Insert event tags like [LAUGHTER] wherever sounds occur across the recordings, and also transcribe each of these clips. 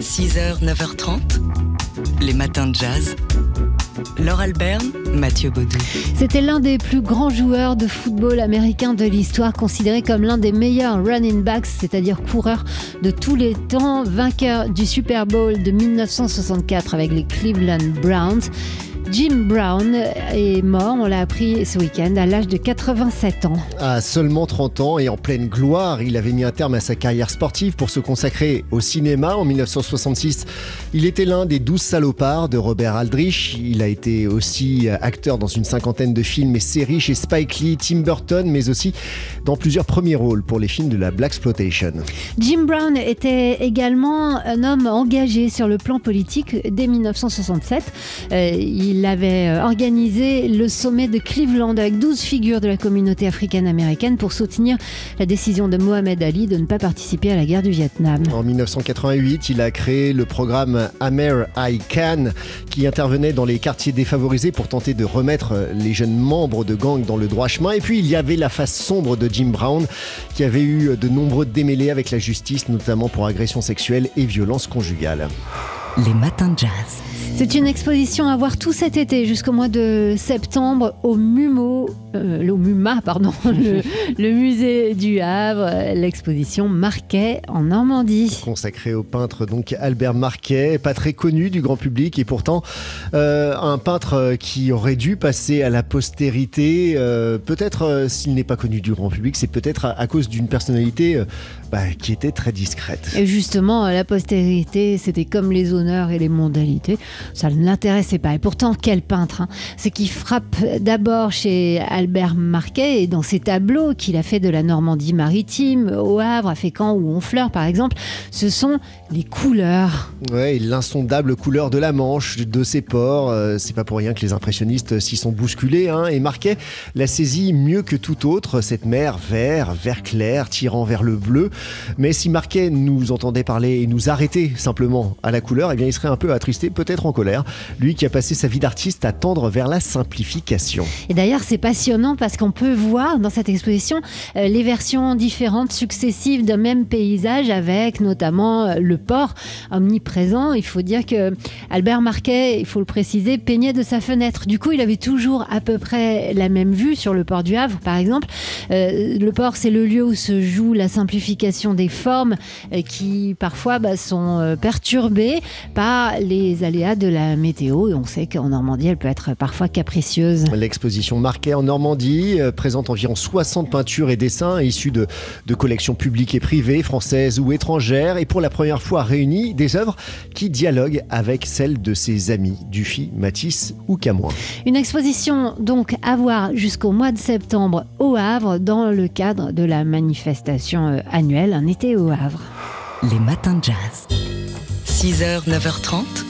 6h, 9h30, les matins de jazz. Laure Albert, Mathieu Baudou. C'était l'un des plus grands joueurs de football américain de l'histoire, considéré comme l'un des meilleurs running backs, c'est-à-dire coureurs de tous les temps, vainqueur du Super Bowl de 1964 avec les Cleveland Browns. Jim Brown est mort, on l'a appris ce week-end, à l'âge de 87 ans. À seulement 30 ans et en pleine gloire, il avait mis un terme à sa carrière sportive pour se consacrer au cinéma. En 1966, il était l'un des douze salopards de Robert Aldrich. Il a été aussi acteur dans une cinquantaine de films et séries chez Spike Lee, Tim Burton, mais aussi dans plusieurs premiers rôles pour les films de la Black Exploitation. Jim Brown était également un homme engagé sur le plan politique dès 1967. Euh, il il avait euh, organisé le sommet de Cleveland avec 12 figures de la communauté africaine-américaine pour soutenir la décision de Mohamed Ali de ne pas participer à la guerre du Vietnam. En 1988, il a créé le programme Amer I Can qui intervenait dans les quartiers défavorisés pour tenter de remettre les jeunes membres de gangs dans le droit chemin. Et puis il y avait la face sombre de Jim Brown qui avait eu de nombreux démêlés avec la justice, notamment pour agression sexuelle et violence conjugale. Les matins de jazz. C'est une exposition à voir tout cet été jusqu'au mois de septembre au MUMO, euh, le MUMA, pardon, [LAUGHS] le, musée du Havre, l'exposition Marquet en Normandie. Consacrée au peintre donc Albert Marquet, pas très connu du grand public et pourtant euh, un peintre qui aurait dû passer à la postérité. Euh, peut-être s'il n'est pas connu du grand public, c'est peut-être à, cause d'une personnalité bah, qui était très discrète. Et justement, la postérité, c'était comme les honneurs et les mondalités ça ne l'intéressait pas. Et pourtant, quel peintre hein. C'est qui frappe d'abord chez Albert Marquet et dans ses tableaux qu'il a fait de la Normandie maritime, au Havre, à Fécamp ou Honfleur par exemple, ce sont les couleurs. Ouais, l'insondable couleur de la Manche, de ses ports. Euh, c'est pas pour rien que les impressionnistes s'y sont bousculés. Hein. et Marquet l'a saisit mieux que tout autre, cette mer vert, vert clair, tirant vers le bleu. Mais si Marquet nous entendait parler et nous arrêtait simplement à la couleur, eh bien il serait un peu attristé, peut-être en colère. Lui qui a passé sa vie d'artiste à tendre vers la simplification. Et d'ailleurs, c'est passionnant parce qu'on peut voir dans cette exposition euh, les versions différentes, successives d'un même paysage, avec notamment euh, le port omniprésent. Il faut dire que Albert Marquet, il faut le préciser, peignait de sa fenêtre. Du coup, il avait toujours à peu près la même vue sur le port du Havre, par exemple. Euh, le port, c'est le lieu où se joue la simplification des formes qui parfois bah, sont perturbées par les aléas de la météo et on sait qu'en Normandie, elle peut être parfois capricieuse. L'exposition Marquet en Normandie euh, présente environ 60 peintures et dessins issus de, de collections publiques et privées, françaises ou étrangères, et pour la première fois réunies des œuvres qui dialoguent avec celles de ses amis, Dufy, Matisse ou Camoin. Une exposition donc à voir jusqu'au mois de septembre au Havre dans le cadre de la manifestation euh, annuelle Un été au Havre. Les matins de jazz. 6h, 9h30,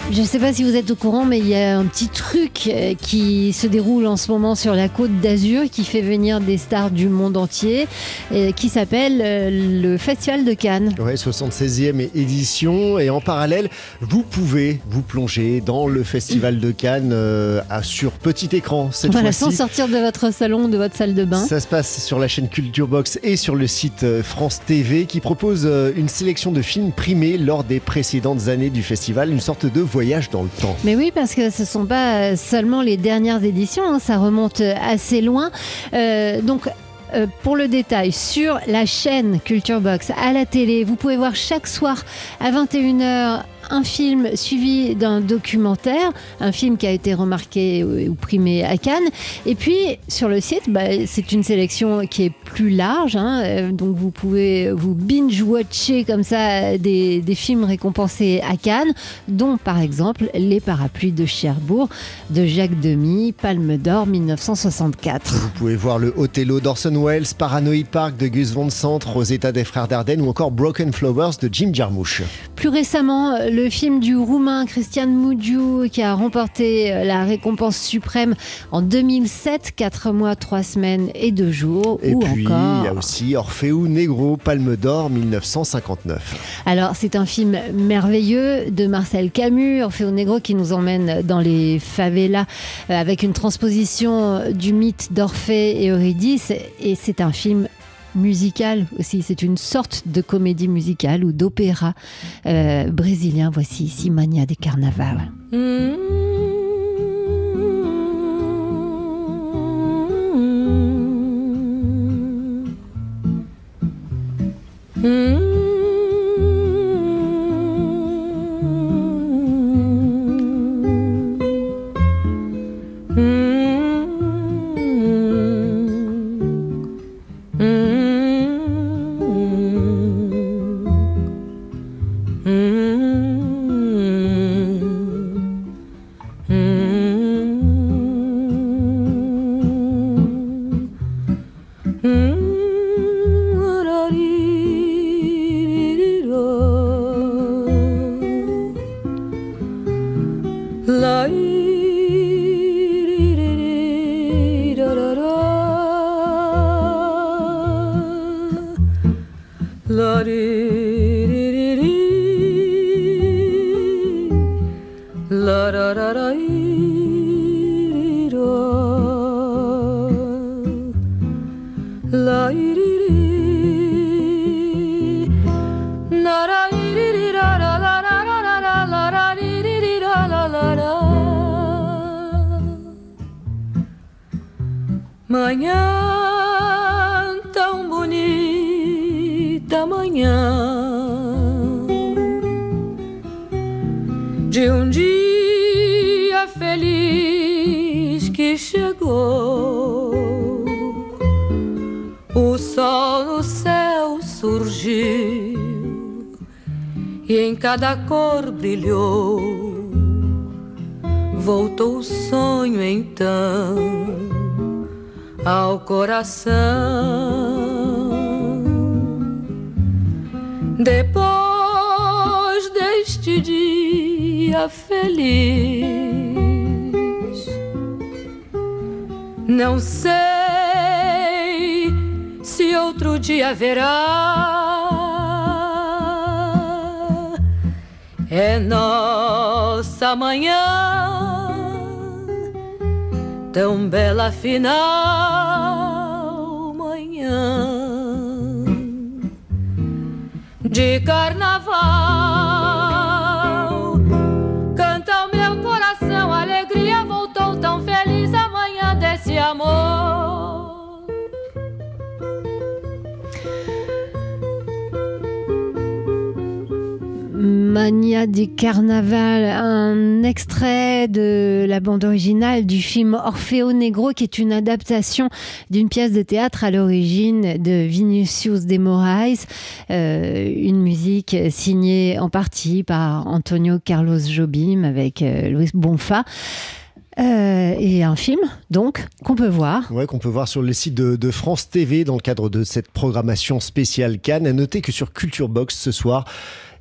je ne sais pas si vous êtes au courant, mais il y a un petit truc euh, qui se déroule en ce moment sur la côte d'Azur qui fait venir des stars du monde entier, euh, qui s'appelle euh, le Festival de Cannes. Oui, 76e édition. Et en parallèle, vous pouvez vous plonger dans le Festival de Cannes sur petit écran cette voilà, sans sortir de votre salon, de votre salle de bain. Ça se passe sur la chaîne Culture Box et sur le site France TV qui propose une sélection de films primés lors des précédentes années du festival, une sorte de voyage dans le temps. Mais oui, parce que ce ne sont pas seulement les dernières éditions, hein, ça remonte assez loin. Euh, donc, euh, pour le détail, sur la chaîne Culture Box à la télé, vous pouvez voir chaque soir à 21h un film suivi d'un documentaire, un film qui a été remarqué ou primé à Cannes. Et puis sur le site, bah, c'est une sélection qui est plus large, hein. euh, donc vous pouvez vous binge-watcher comme ça des, films récompensés à Cannes, dont par exemple Les Parapluies de Cherbourg de Jacques Demy, Palme d'Or 1964. Vous pouvez voir le Othello d'Orson Welles, Paranoid Park de Gus Van Sant, Rosetta des Frères Dardenne ou encore Broken Flowers de Jim Jarmusch. Plus récemment, le le film du Roumain Christian Mugiu qui a remporté euh, la récompense suprême en 2007, 4 mois, 3 semaines et 2 jours. Et puis, il y a aussi Orfeo Negro, Palme d'Or 1959. Alors, c'est un film merveilleux de Marcel Camus, Orfeo Negro, qui nous emmène dans les favelas euh, avec une transposition du mythe d'Orphée et Eurydice. Et c'est un film musicale aussi. C'est une sorte de comédie musicale ou d'opéra euh, brésilien. Voici Simania de Carnaval. la di di di di la da da da di di da la di di di na da di di da da la da da da da la da di di di da la la da mañana bonita, manhã de um dia feliz que chegou. O sol no céu surgiu e em cada cor brilhou. Voltou o sonho então ao coração. Depois deste dia feliz, não sei se outro dia haverá. É nossa manhã tão bela final manhã de carnaval. Mania du Carnaval, un extrait de la bande originale du film Orfeo Negro, qui est une adaptation d'une pièce de théâtre à l'origine de Vinicius de Moraes, euh, une musique signée en partie par Antonio Carlos Jobim avec euh, Luis Bonfa. Euh, et un film, donc, qu'on peut voir. Ouais, qu'on peut voir sur le site de, de, France TV dans le cadre de cette programmation spéciale Cannes. À noter que sur Culture Box ce soir,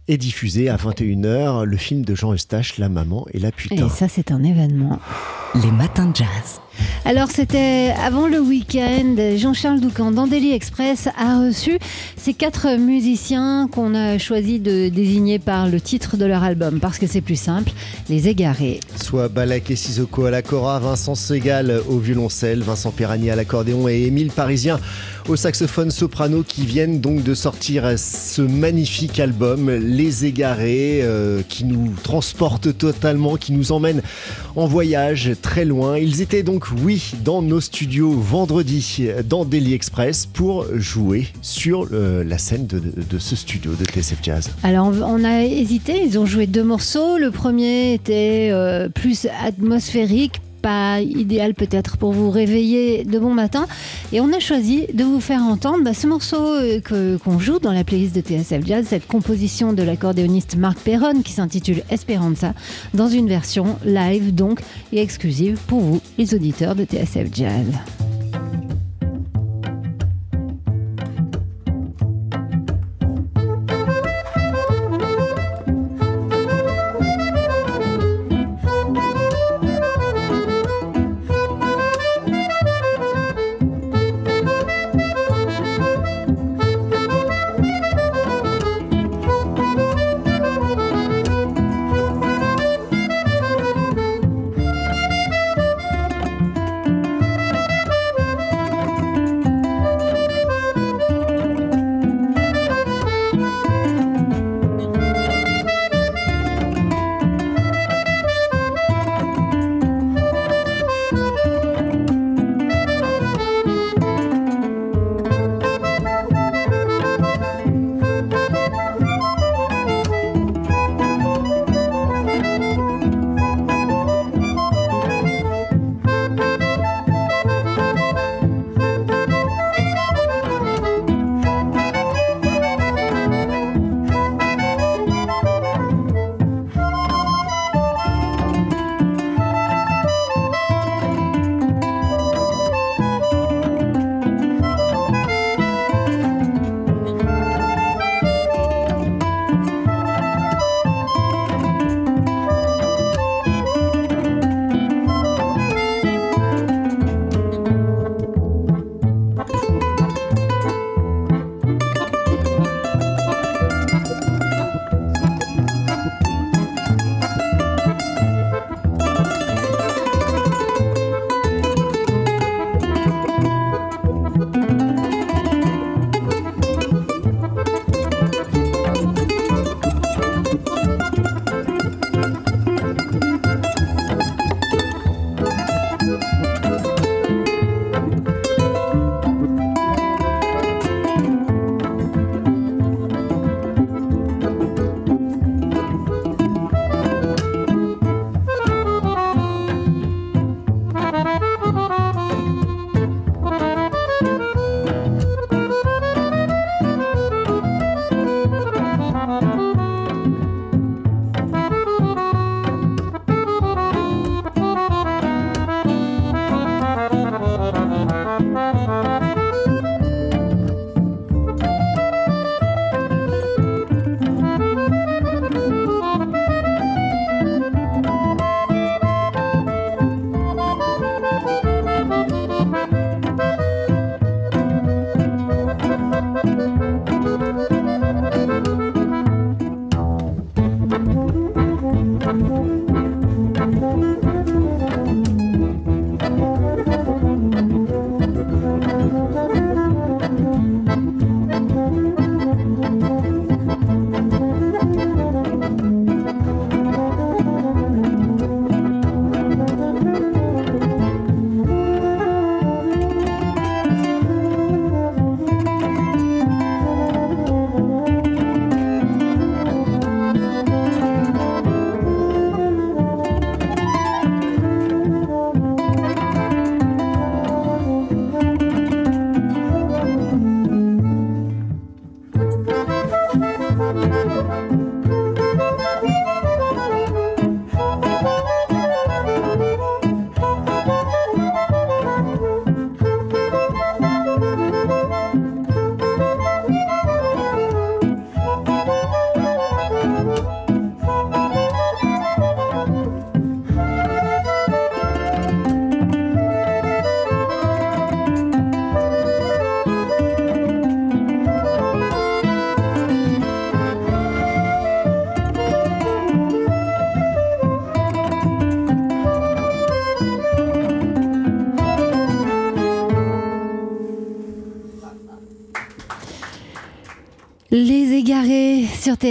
est diffusé à 21h le film de Jean Eustache, La maman et la putain. Et ça, c'est un événement. Les matins de jazz. Alors, c'était avant le week-end. Jean-Charles Doucan, dans Daily Express, a reçu ces quatre musiciens qu'on a choisi de désigner par le titre de leur album, parce que c'est plus simple, Les Égarés. Soit Balak et Sissoko à la cora, Vincent Segal au violoncelle, Vincent Perrani à l'accordéon et Émile Parisien au saxophone soprano qui viennent donc de sortir ce magnifique album Les Égarés euh, qui nous transporte totalement, qui nous emmène en voyage très loin. Ils étaient donc, oui, dans nos studios vendredi dans Daily Express pour jouer sur euh, la scène de, ce studio de TSF Jazz. Alors on a hésité, ils ont joué deux morceaux. Le premier était euh, plus atmosphérique, pas idéal peut-être pour vous réveiller de bon matin. Et on a choisi de vous faire entendre bah, ce morceau que, qu'on joue dans la playlist de TSF Jazz, cette composition de l'accordéoniste Marc Perron qui s'intitule Esperanza, dans une version live donc et exclusive pour vous, les auditeurs de TSF Jazz.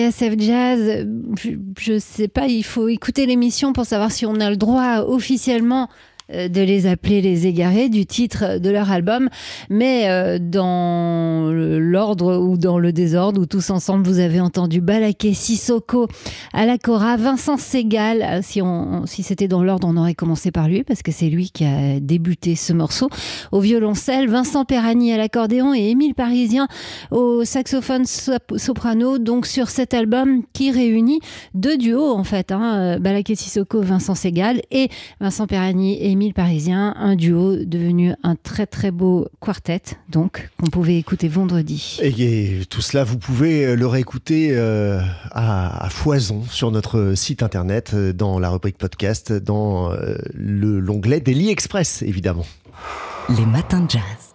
TSF Jazz, je, je sais pas, il faut écouter l'émission pour savoir si on a le droit officiellement de les appeler les égarés du titre de leur album, mais euh, dans l'ordre ou dans le désordre ou tous ensemble, vous avez entendu Balaké Sissoko à la Cora, Vincent Segal, euh, si, si c'était dans l'ordre, on aurait commencé par lui parce que c'est lui qui a débuté ce morceau, au violoncelle, Vincent Perani à l'accordéon et Émile Parisien au saxophone soprano, donc sur cet album qui réunit deux duos en fait, hein, Balaké Sissoko, Vincent Segal et Vincent Perani et Émile Parisien, un duo devenu un très très beau quartet, donc qu'on pouvait écouter vendredi. Et, tout cela, vous pouvez le réécouter euh, à, à, foison sur notre site internet, euh, dans la rubrique podcast, dans euh, l'onglet Daily Express, évidemment. Les matins de jazz.